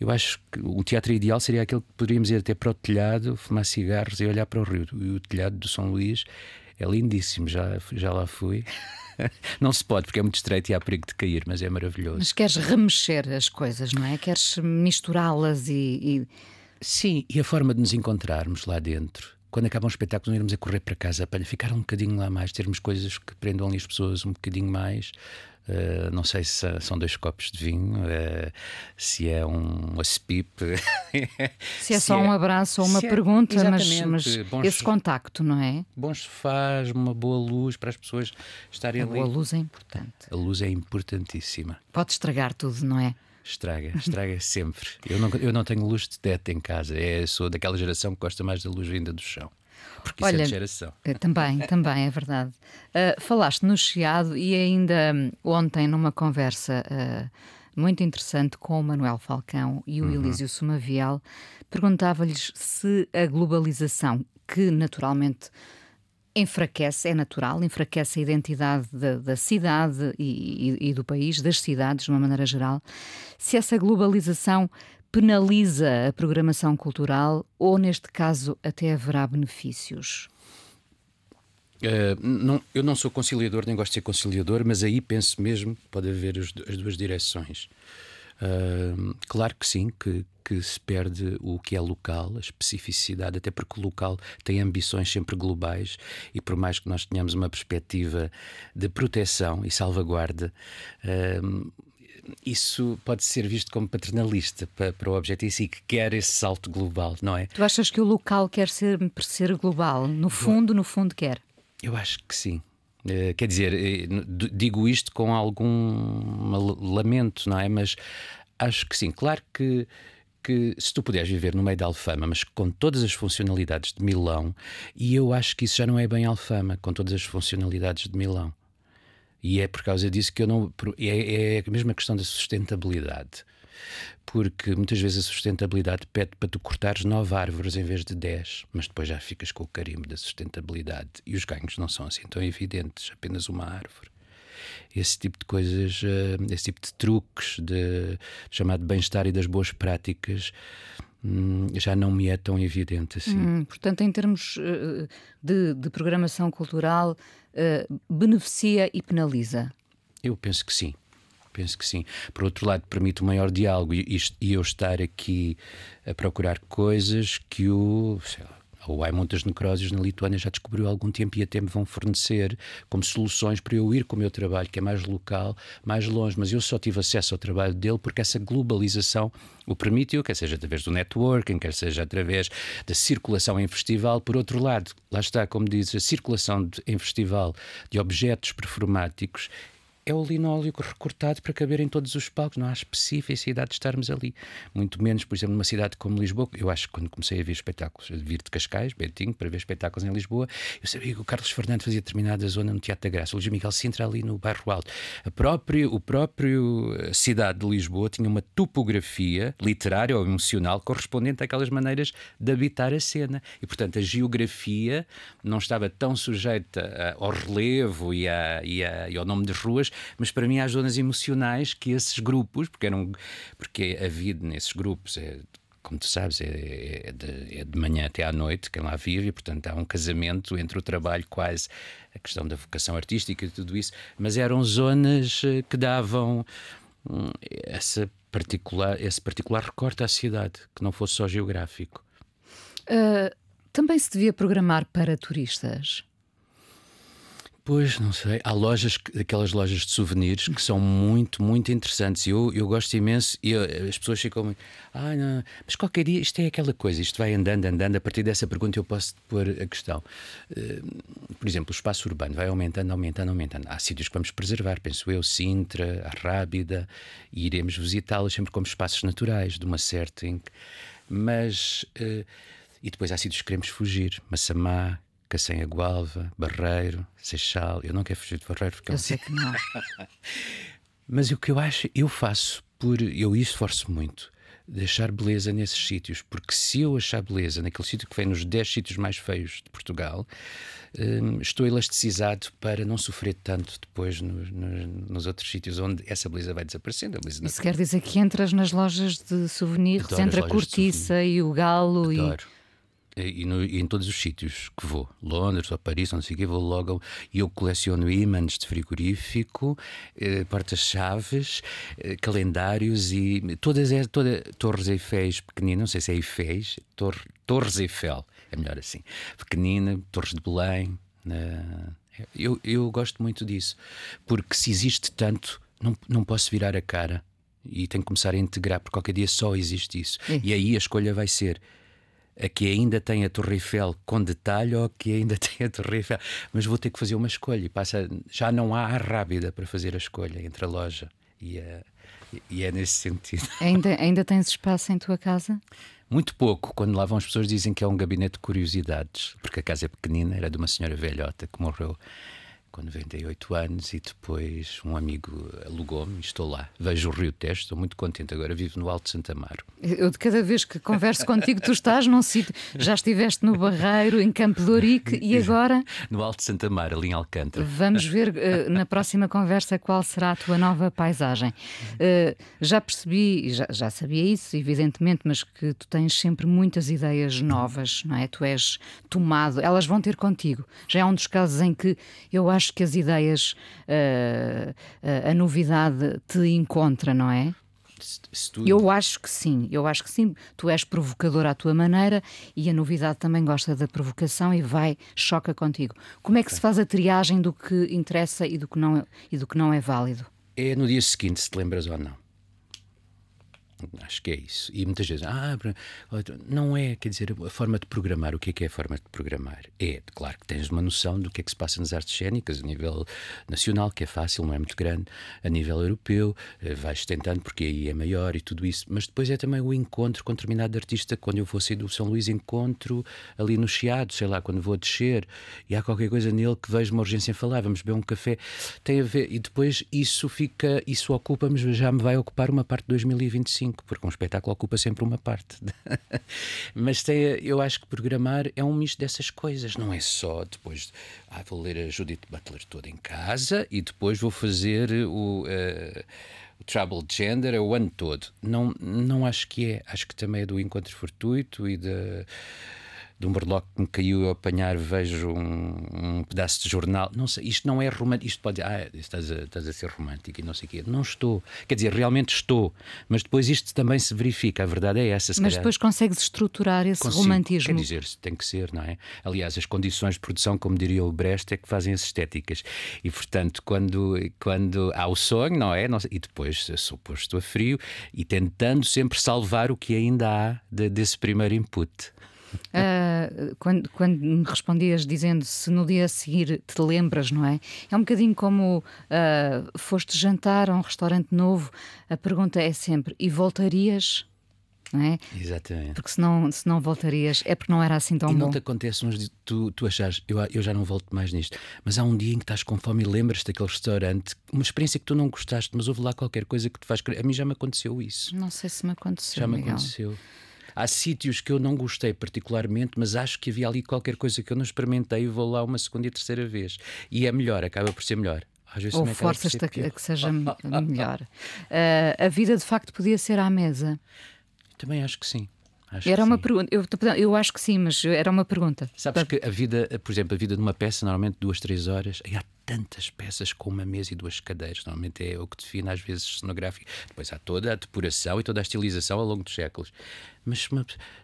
Speaker 2: eu acho que o teatro ideal seria aquele que poderíamos ir até para o telhado, fumar cigarros e olhar para o rio. E o telhado do São Luís é lindíssimo, já, já lá fui. *laughs* não se pode, porque é muito estreito e há perigo de cair, mas é maravilhoso.
Speaker 1: Mas queres remexer as coisas, não é? Queres misturá-las e, e.
Speaker 2: Sim, e a forma de nos encontrarmos lá dentro quando acaba um espetáculo, não irmos a correr para casa para ficar um bocadinho lá mais, termos coisas que prendam ali as pessoas um bocadinho mais, Uh, não sei se são dois copos de vinho, uh, se é um aspip. *laughs*
Speaker 1: se é só é, um abraço ou uma é, pergunta, mas, mas bons, esse contacto, não é?
Speaker 2: Bons sofás, uma boa luz para as pessoas estarem
Speaker 1: a
Speaker 2: ali.
Speaker 1: A boa luz é importante.
Speaker 2: A luz é importantíssima.
Speaker 1: Pode estragar tudo, não é?
Speaker 2: Estraga, *laughs* estraga sempre. Eu não, eu não tenho luz de teto em casa. É, sou daquela geração que gosta mais da luz vinda do chão. Porque Olha, isso é de geração.
Speaker 1: Eh, também, *laughs* também, é verdade. Uh, falaste no Chiado e ainda hum, ontem, numa conversa uh, muito interessante com o Manuel Falcão e o uhum. Elísio Sumavial, perguntava-lhes se a globalização, que naturalmente enfraquece, é natural, enfraquece a identidade da, da cidade e, e, e, do país, das cidades, de uma maneira geral, se essa globalização penaliza a programação cultural ou, neste caso, até haverá benefícios?
Speaker 2: Uh, não, eu não sou conciliador, nem gosto de ser conciliador, mas aí penso mesmo que pode haver as, as duas direções. Uh, claro que sim, que, que se perde o que é local, a especificidade, até porque o local tem ambições sempre globais e por mais que nós tenhamos uma perspectiva de proteção e salvaguarda, uh, isso pode ser visto como paternalista para, para o objeto em si, que quer esse salto global, não é?
Speaker 1: Tu achas que o local quer ser, ser global? No fundo, no fundo, quer?
Speaker 2: Eu acho que sim. Uh, quer dizer, uh, digo isto com algum lamento, não é? Mas acho que sim. Claro que que se tu puderes viver no meio da Alfama, mas com todas as funcionalidades de Milão, e eu acho que isso já não é bem Alfama, com todas as funcionalidades de Milão. E é por causa disso que eu não. É, é a mesma questão da sustentabilidade. porque muitas vezes a sustentabilidade pede para tu cortares nove árvores em vez de dez, mas depois já ficas com o carimbo da sustentabilidade e os ganhos não são assim tão evidentes, apenas uma árvore. Esse tipo de coisas, eh, esse tipo de truques, de, de chamado bem-estar e das boas práticas, hum, já não me é tão evidente assim.
Speaker 1: Hum, portanto, em termos uh, de, de, programação cultural, uh, beneficia e penaliza?
Speaker 2: Eu penso que sim penso que sim. Por outro lado, permite um maior diálogo e, e eu estar aqui a procurar coisas que o. Sei lá, o Ai Montas Necrósios na Lituânia já descobriu há algum tempo e até me vão fornecer como soluções para eu ir com o meu trabalho, que é mais local, mais longe. Mas eu só tive acesso ao trabalho dele porque essa globalização o permitiu, quer seja através do networking, quer seja através da circulação em festival. Por outro lado, lá está, como diz, a circulação de, em festival de objetos performáticos é o linóleo recortado para caber em todos os palcos, não há especificidade de estarmos ali. Muito menos, por exemplo, numa cidade como Lisboa. Eu acho que quando comecei a ver espetáculos, a vir de Cascais, Betinho, para ver espetáculos em Lisboa, eu sabia que o Carlos Fernando fazia determinada zona no Teatro da Graça, o Luís Miguel Sintra ali no Bairro Alto. A o próprio eh, cidade de Lisboa tinha uma topografia literária ou emocional correspondente àquelas maneiras de habitar a cena. E, portanto, a geografia não estava tão sujeita eh, ao relevo e, a, e, a, e ao nome das ruas mas para mim há as zonas emocionais que esses grupos, porque, eram, porque a vida nesses grupos é como tu sabes, é, é, de, é, de, manhã até à noite, quem lá vive, e portanto há um casamento entre o trabalho, quase a questão da vocação artística e tudo isso, mas eram zonas eh, que davam hum, essa particular, esse particular recorte à cidade, que não fosse só geográfico.
Speaker 1: Uh, também se devia programar para turistas?
Speaker 2: Pois, não sei. Há lojas, aquelas lojas de souvenirs que são muito, muito interessantes. Eu, eu gosto imenso e eu, as pessoas ficam muito. Ah, não, mas qualquer dia isto é aquela coisa, isto vai andando, andando. A partir dessa pergunta eu posso pôr a questão. Uh, por exemplo, o espaço urbano vai aumentando, aumentando, aumentando. Há sítios que vamos preservar, penso eu, Sintra, a Rábida, e iremos visitá-los sempre como espaços naturais, de uma certa. Mas. Uh, e depois há sítios que queremos fugir. Massamá, Cacém Gualva, Barreiro, Seixal. Eu não quero fugir de Barreiro porque
Speaker 1: eu é sei que não. *laughs*
Speaker 2: Mas o que eu acho, eu faço por. Eu esforço muito de achar beleza nesses sítios, porque se eu achar beleza naquele sítio que vem nos 10 sítios mais feios de Portugal, hum, estou elasticizado para não sofrer tanto depois no, no, nos outros sítios onde essa beleza vai desaparecendo. Beleza
Speaker 1: Isso quer dizer que entras nas lojas de souvenirs, entre a cortiça e o galo
Speaker 2: Adoro. e e, no, e, em todos os sítios que vou, Londres ou Paris, não sei o quê, vou logo e eu coleciono ímãs de frigorífico, eh, portas-chaves, eh, calendários e todas as toda, torres Eifféis pequeninas, não sei se é Eifféis, torre, torres Eiffel, é melhor assim, pequenina, torres de Belém. eu, eu gosto muito disso, porque se existe tanto, não, não posso virar a cara e tenho que começar a integrar, porque qualquer dia só existe isso. É. E aí a escolha vai ser a que ainda tem a Torre Eiffel com detalhe ou a que ainda *laughs* tem a Torre Eiffel. Mas vou ter que fazer uma escolha e passa, já não há a rápida para fazer a escolha entre a loja e a. E é nesse sentido. *laughs*
Speaker 1: Ainda, ainda tens espaço em tua casa?
Speaker 2: Muito pouco. Quando lá vão as pessoas dizem que é um gabinete de curiosidades, porque a casa é pequenina, era de uma senhora velhota que morreu com 98 anos e depois um amigo alugou-me e estou lá. Vejo o Rio Tejo, estou muito contente agora, vivo no Alto de Santa Amaro.
Speaker 1: Eu de cada vez que converso contigo, tu estás num sítio, já estiveste no Barreiro, em Campo de Ourique e agora...
Speaker 2: No Alto de Santa Amaro, ali em Alcântara.
Speaker 1: Vamos ver uh, na próxima conversa qual será a tua nova paisagem. Uh, já percebi, já, já sabia isso, evidentemente, mas que tu tens sempre muitas ideias novas, não é? Tu és tomado, elas vão ter contigo. Já é um dos casos em que eu acho que as ideias, uh, uh, a novidade te encontra, não é? Eu acho que sim, eu acho que sim. Tu és provocador à tua maneira e a novidade também gosta da provocação e vai, choca contigo. Como é que se faz a triagem do que interessa e do que não, e do que não é válido?
Speaker 2: É no dia seguinte, se te lembras ou não. Acho que é isso. E muitas vezes, ah, não é, quer dizer, a forma de programar. O que é que é a forma de programar? É, claro que tens uma noção do que é que se passa nas artes cênicas a nível nacional, que é fácil, não é muito grande, a nível europeu, eh, vais tentando porque aí é maior e tudo isso. Mas depois é também o encontro com determinado artista. Quando eu vou sair do São Luís, encontro ali no Chiado, sei lá, quando vou descer e há qualquer coisa nele que vejo uma urgência em falar, vamos beber um café. Tem a ver, e depois isso fica, isso ocupa-me, já me vai ocupar uma parte de 2025 cinco, porque um espetáculo ocupa sempre uma parte. *laughs* Mas tem, eu acho que programar é um misto dessas coisas, não é só depois, ah, vou ler a Judith Butler toda em casa e depois vou fazer o. Uh, o Trouble Gender é o ano todo. Não, não acho que é. Acho que também é do encontro fortuito e da de um berloque que me caiu a apanhar, vejo um, um, pedaço de jornal. Não sei, isto não é romântico. Isto pode ah, estás a, estás a ser romântico e não sei o quê. Não estou. Quer dizer, realmente estou. Mas depois isto também se verifica. A verdade é essa.
Speaker 1: Mas calhar. depois consegues estruturar esse
Speaker 2: Consigo.
Speaker 1: romantismo.
Speaker 2: Quer dizer, tem que ser, não é? Aliás, as condições de produção, como diria o Brecht, é que fazem as estéticas. E portanto, quando, quando há o sonho, não é? E depois sou posto a frio e tentando sempre salvar o que ainda há de, desse primeiro input.
Speaker 1: Uh, quando, quando me respondias dizendo se no dia a seguir te lembras, não é? É um bocadinho como uh, foste jantar a um restaurante novo, a pergunta é sempre: e voltarias? Não é?
Speaker 2: Exatamente.
Speaker 1: Porque se não, se não voltarias é porque não era assim tão
Speaker 2: e
Speaker 1: bom.
Speaker 2: E não te acontece, mas tu, tu achas, eu, eu já não volto mais nisto, mas há um dia em que estás com fome e lembras daquele restaurante, uma experiência que tu não gostaste, mas houve lá qualquer coisa que te faz querer. A mim já me aconteceu isso.
Speaker 1: Não sei se me aconteceu.
Speaker 2: Já me
Speaker 1: Miguel.
Speaker 2: aconteceu. Há sítios que eu não gostei particularmente, mas acho que havia ali qualquer coisa que eu não experimentei e vou lá uma segunda e terceira vez. E é melhor, acaba por ser melhor.
Speaker 1: Às vezes Ou forças-te a que seja *laughs* melhor. Uh, a vida de facto podia ser à mesa.
Speaker 2: Também acho que sim. Acho
Speaker 1: era uma pergunta. Eu, eu acho que sim, mas era uma pergunta.
Speaker 2: Sabes que a vida, por exemplo, a vida de uma peça, normalmente duas, três horas, e há tantas peças com uma mesa e duas cadeiras. Normalmente é o que define às vezes cenográfico. Depois há toda a depuração e toda a estilização ao longo dos séculos. Mas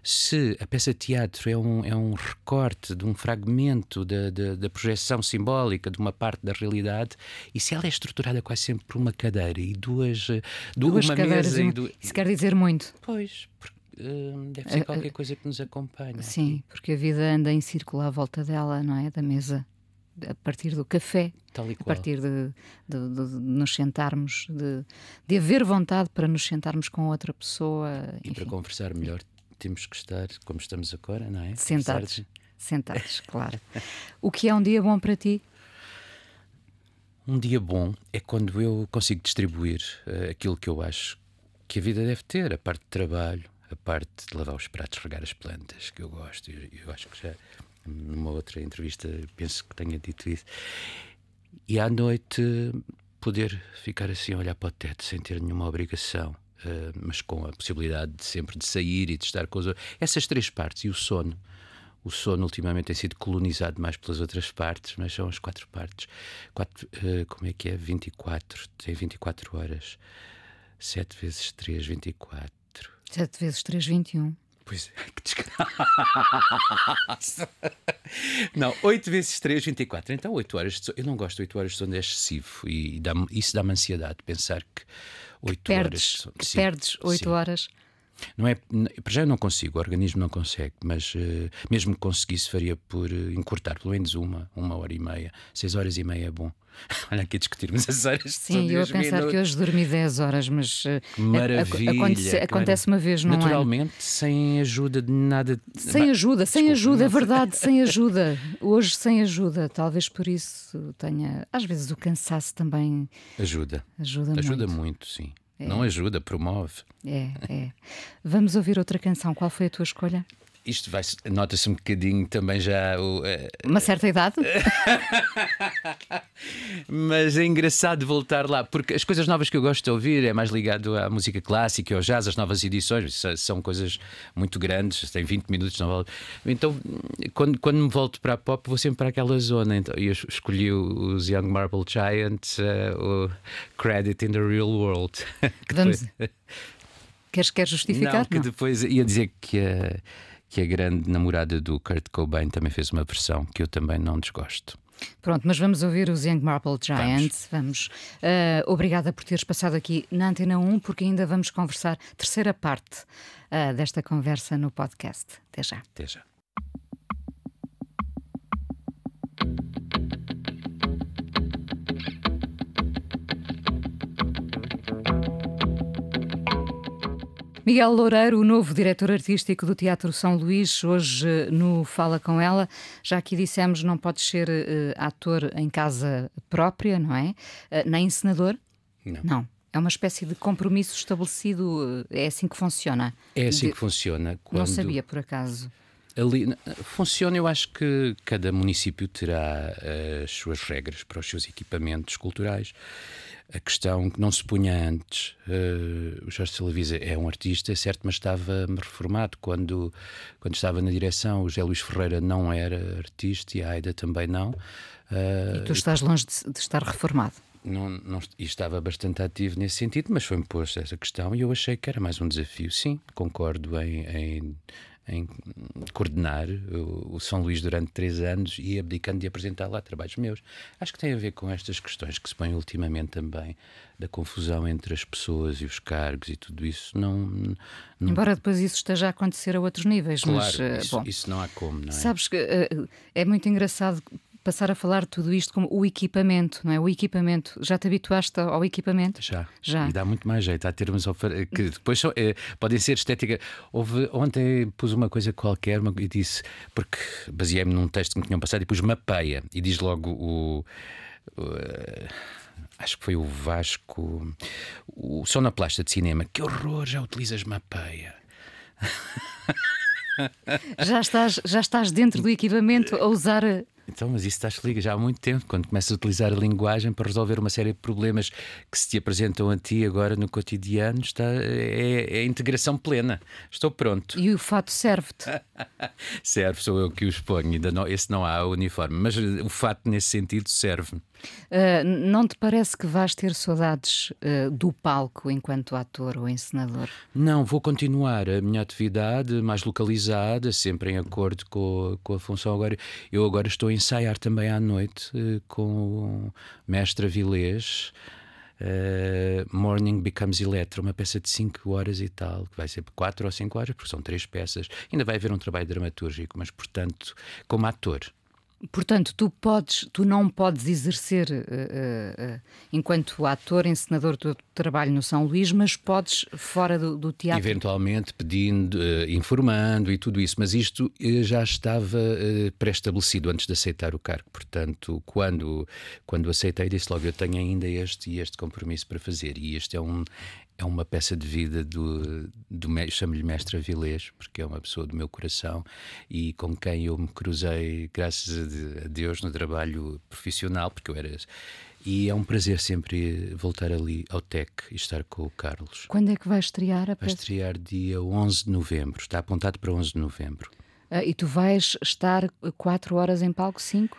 Speaker 2: se a peça de teatro é um, é um recorte de um fragmento da, da, da projeção simbólica de uma parte da realidade, e se ela é estruturada quase sempre por uma cadeira e duas,
Speaker 1: duas
Speaker 2: uma
Speaker 1: cadeiras,
Speaker 2: mesa
Speaker 1: uma...
Speaker 2: e duas...
Speaker 1: Isso quer dizer muito.
Speaker 2: Pois, porque deve ser qualquer coisa que nos acompanha.
Speaker 1: Sim,
Speaker 2: aqui.
Speaker 1: porque a vida anda em círculo à volta dela, não é? Da mesa. A partir do café, a partir de, de, de, de nos sentarmos, de, haver vontade para nos sentarmos com outra pessoa.
Speaker 2: E enfim. para conversar melhor, temos que estar como estamos agora, não é?
Speaker 1: Sentados. Sentados, *laughs* claro. o que é um dia bom para ti?
Speaker 2: Um dia bom é quando eu consigo distribuir uh, aquilo que eu acho que a vida deve ter, a parte de trabalho, a parte de lavar os pratos, regar as plantas, que eu gosto. Eu, eu acho que já numa outra entrevista penso que tenha dito isso. E à noite poder ficar assim a olhar para o teto sem ter nenhuma obrigação. Uh, mas com a possibilidade de sempre de sair e de estar com os outros. Essas três partes e o sono. O sono ultimamente tem sido colonizado mais pelas outras partes, mas são as quatro partes. Quatro, uh, como é que é? 24. Tem 24 horas. 7 vezes 3, 24.
Speaker 1: 7 vezes 3, 21.
Speaker 2: Pois é, *laughs* que desgraça. não, 8 vezes 3, 24. Então, 8 horas de sono. Eu não gosto de 8 horas de sono, é excessivo. E dá isso dá-me ansiedade, pensar que 8
Speaker 1: perdes,
Speaker 2: horas de sono.
Speaker 1: Que sim, perdes 8 sim. horas.
Speaker 2: Não é, para já eu não consigo, o organismo não consegue, mas uh, mesmo que conseguisse, faria por uh, encurtar pelo menos uma, uma hora e meia. Seis horas e meia é bom. *laughs* Olha aqui a discutirmos as horas.
Speaker 1: Sim, eu a pensar minutos. que hoje dormi 10 horas, mas uh,
Speaker 2: Maravilha,
Speaker 1: acontece, acontece uma vez, não
Speaker 2: Naturalmente, é? sem ajuda de nada.
Speaker 1: Sem ajuda, sem Desculpa, ajuda, é *laughs* verdade, sem ajuda. Hoje sem ajuda, talvez por isso tenha. Às vezes o cansaço também.
Speaker 2: Ajuda.
Speaker 1: Ajuda,
Speaker 2: ajuda
Speaker 1: muito.
Speaker 2: muito sim. É. Não ajuda, promove.
Speaker 1: É, é. Vamos ouvir outra canção. Qual foi a tua escolha?
Speaker 2: Isto vai nota-se um bocadinho também já o, uh,
Speaker 1: uma certa idade. *laughs*
Speaker 2: Mas é engraçado voltar lá, porque as coisas novas que eu gosto de ouvir é mais ligado à música clássica, ao jazz, às novas edições, são coisas muito grandes, tem 20 minutos, não vale. Então, quando, quando me volto para a pop, vou sempre para aquela zona. Então, eu escolhi os Young Marble Giants, uh, o Credit in the Real World. *laughs*
Speaker 1: Vamos. Queres, queres justificar?
Speaker 2: Não, que não. depois ia dizer que. Uh, que a grande namorada do Kurt Cobain também fez uma versão que eu também não desgosto.
Speaker 1: Pronto, mas vamos ouvir os Young Marble Giants. Vamos. vamos. Uh, obrigada por teres passado aqui na Antena 1, porque ainda vamos conversar terceira parte uh, desta conversa no podcast. Até já.
Speaker 2: Até já.
Speaker 1: Miguel Loureiro, o novo diretor artístico do Teatro São Luís, hoje eh, no Fala Com Ela. Já aqui dissemos, não podes ser uh, ator em casa própria, não é? Uh, nem encenador?
Speaker 2: Não.
Speaker 1: Não. É uma espécie de compromisso estabelecido, é assim que funciona?
Speaker 2: É assim
Speaker 1: De...
Speaker 2: que funciona.
Speaker 1: Quando... Não sabia, por acaso.
Speaker 2: Ali, funciona, eu acho que cada município terá as suas regras para os seus equipamentos culturais. A questão que não se punha antes, uh, o Jorge Salavisa é um artista, é certo, mas estava-me reformado quando, quando estava na direção. O José Luís Ferreira não era artista e a Aida também não.
Speaker 1: Uh, e tu estás longe de, de estar reformado?
Speaker 2: Não, não, e estava bastante ativo nesse sentido, mas foi-me posto essa questão e eu achei que era mais um desafio. Sim, concordo em, em em coordenar o, São Luís durante três anos e abdicando de apresentar lá trabalhos meus. Acho que tem a ver com estas questões que se põem ultimamente também da confusão entre as pessoas e os cargos e tudo isso. Não,
Speaker 1: não... Embora depois isso esteja a acontecer a outros níveis,
Speaker 2: claro,
Speaker 1: mas
Speaker 2: eh, isso, bom, isso não há como, não é?
Speaker 1: Sabes que uh, é muito engraçado passar a falar tudo isto como o equipamento, não é? O equipamento. Já te habituaste ao equipamento?
Speaker 2: Já.
Speaker 1: Já.
Speaker 2: E dá muito mais jeito. Há termos que depois são, é, podem ser estética. Houve, ontem pus uma coisa qualquer uma, e disse, porque baseei-me num texto que me tinham passado e pus mapeia. E diz logo o. o uh, acho que foi o Vasco, o sonoplasta de cinema. Que horror, já utilizas mapeia. *laughs*
Speaker 1: já estás, já estás dentro do equipamento a usar
Speaker 2: então, mas isso estás liga já há muito tempo, quando começas a utilizar a linguagem para resolver uma série de problemas que se te apresentam a ti agora no cotidiano, está, é, é integração plena. Estou pronto.
Speaker 1: E o fato serve-te? *laughs*
Speaker 2: serve, sou eu que o exponho. Ainda não, esse não há uniforme, mas o fato nesse sentido serve-me.
Speaker 1: Uh, não te parece que vais ter saudades uh, do palco enquanto ator ou encenador?
Speaker 2: Não, vou continuar a minha atividade mais localizada, sempre em acordo com, com a função. Agora, eu agora estou ensaiar também à noite uh, com o mestre Avilés. Uh, Morning Becomes Electro, uma peça de 5 horas e tal, que vai ser 4 ou 5 horas, porque são três peças. Ainda vai haver um trabalho dramatúrgico, mas, portanto, como ator,
Speaker 1: Portanto, tu podes, tu não podes exercer uh, uh, enquanto ator, encenador do trabalho no São Luís, mas podes fora do, do teatro.
Speaker 2: Eventualmente pedindo, uh, informando e tudo isso, mas isto já estava pré-estabelecido antes de aceitar o cargo. Portanto, quando, quando aceitei, disse logo: eu tenho ainda este e este compromisso para fazer, e este é um, é uma peça de vida do, do chamo-lhe Mestre Avilés, porque é uma pessoa do meu coração e com quem eu me cruzei, graças a Deus, no trabalho profissional, porque eu era. E é um prazer sempre voltar ali ao TEC e estar com o Carlos.
Speaker 1: Quando é que vai estrear a peça?
Speaker 2: Vai estrear dia 11 de novembro, está apontado para 11 de novembro.
Speaker 1: Ah, e tu vais estar 4 horas em palco, 5?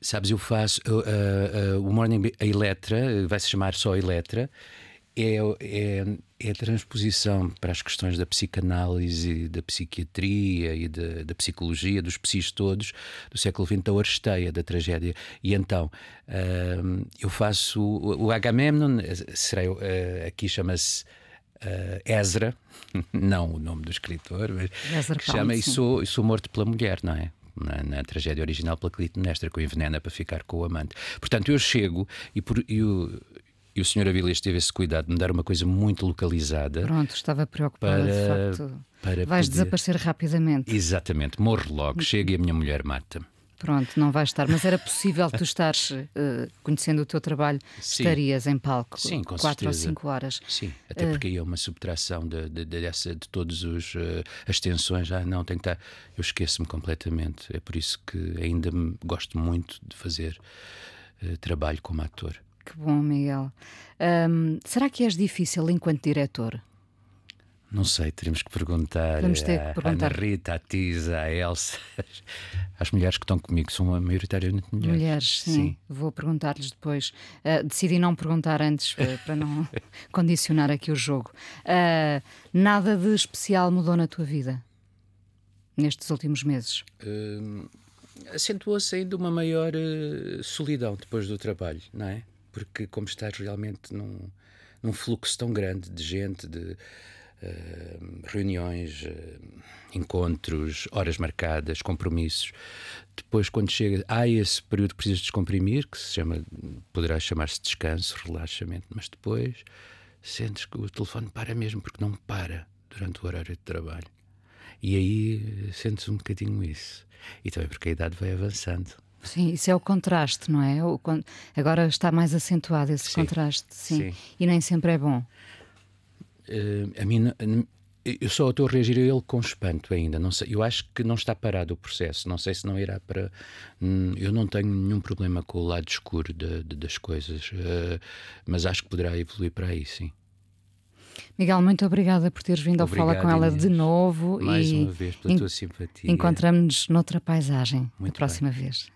Speaker 2: Sabes, eu faço uh, uh, uh, o Morning, a Eletra, vai se chamar só Eletra é, é, é, a transposição para as questões da psicanálise, da psiquiatria e da, da psicologia, dos psis todos do século XX, da Oresteia, da tragédia. E então, uh, eu faço o, o Agamemnon, será, uh, aqui chama-se. Uh, Ezra, *laughs* não o nome do escritor, mas
Speaker 1: Ezra
Speaker 2: que chama e sou, e sou morto pela mulher, não é? Na, na, tragédia original pela Clitemnestra, que o envenena para ficar com o amante. Portanto, eu chego e, por, e o, e o Sr. Avilés teve esse cuidado de me dar uma coisa muito localizada.
Speaker 1: Pronto, estava preocupada para, de facto. Para vais poder... desaparecer rapidamente.
Speaker 2: Exatamente, morro logo, chega e a minha mulher mata.
Speaker 1: Pronto, não vais estar, mas era possível tu estares, uh, conhecendo o teu trabalho, Sim. estarias em palco
Speaker 2: Sim, com
Speaker 1: quatro
Speaker 2: certeza.
Speaker 1: ou cinco horas.
Speaker 2: Sim, até uh, porque aí é uma subtração de, de, de, dessa, de todas uh, as tensões. Ah, não, tem que estar. Eu esqueço-me completamente. É por isso que ainda gosto muito de fazer trabalho como ator.
Speaker 1: Que bom, Miguel. Um, será que és difícil enquanto diretor?
Speaker 2: Não sei, teremos que perguntar,
Speaker 1: Vamos ter que perguntar.
Speaker 2: à Ana Rita, à Tisa, à Elsa, *laughs* às mulheres que estão comigo, são maioritariamente mulheres.
Speaker 1: Mulheres, sim. sim. Vou perguntar-lhes depois. Uh, decidi não perguntar antes uh, para não *laughs* condicionar aqui o jogo. Uh, nada de especial mudou na tua vida nestes últimos meses?
Speaker 2: Hum, acentuou-se ainda uma maior eh, solidão depois do trabalho, não é? Porque como estás realmente num, num fluxo tão grande de gente, de uh, reuniões, uh, encontros, horas marcadas, compromissos, depois quando chega, há esse período que precisas descomprimir, que se chama, poderá chamar-se descanso, relaxamento, mas depois sentes que o telefone para mesmo, porque não para durante o horário de trabalho. E aí sentes um bocadinho isso. E também porque a idade vai avançando.
Speaker 1: Sim, isso é o contraste, não é? O, agora está mais acentuado esse sim, contraste, sim. sim. E nem sempre é bom.
Speaker 2: Uh, a mim, eu só estou a reagir a ele com espanto ainda. Não sei, eu acho que não está parado o processo. Não sei se não irá para. Hum, eu não tenho nenhum problema com o lado escuro de, de, das coisas, uh, mas acho que poderá evoluir para aí, sim.
Speaker 1: Miguel, muito obrigada por teres vindo
Speaker 2: Obrigado,
Speaker 1: a falar com ela
Speaker 2: Inês.
Speaker 1: de novo.
Speaker 2: Mais e uma vez, pela tua simpatia.
Speaker 1: Encontramos-nos noutra paisagem muito a próxima bem. vez.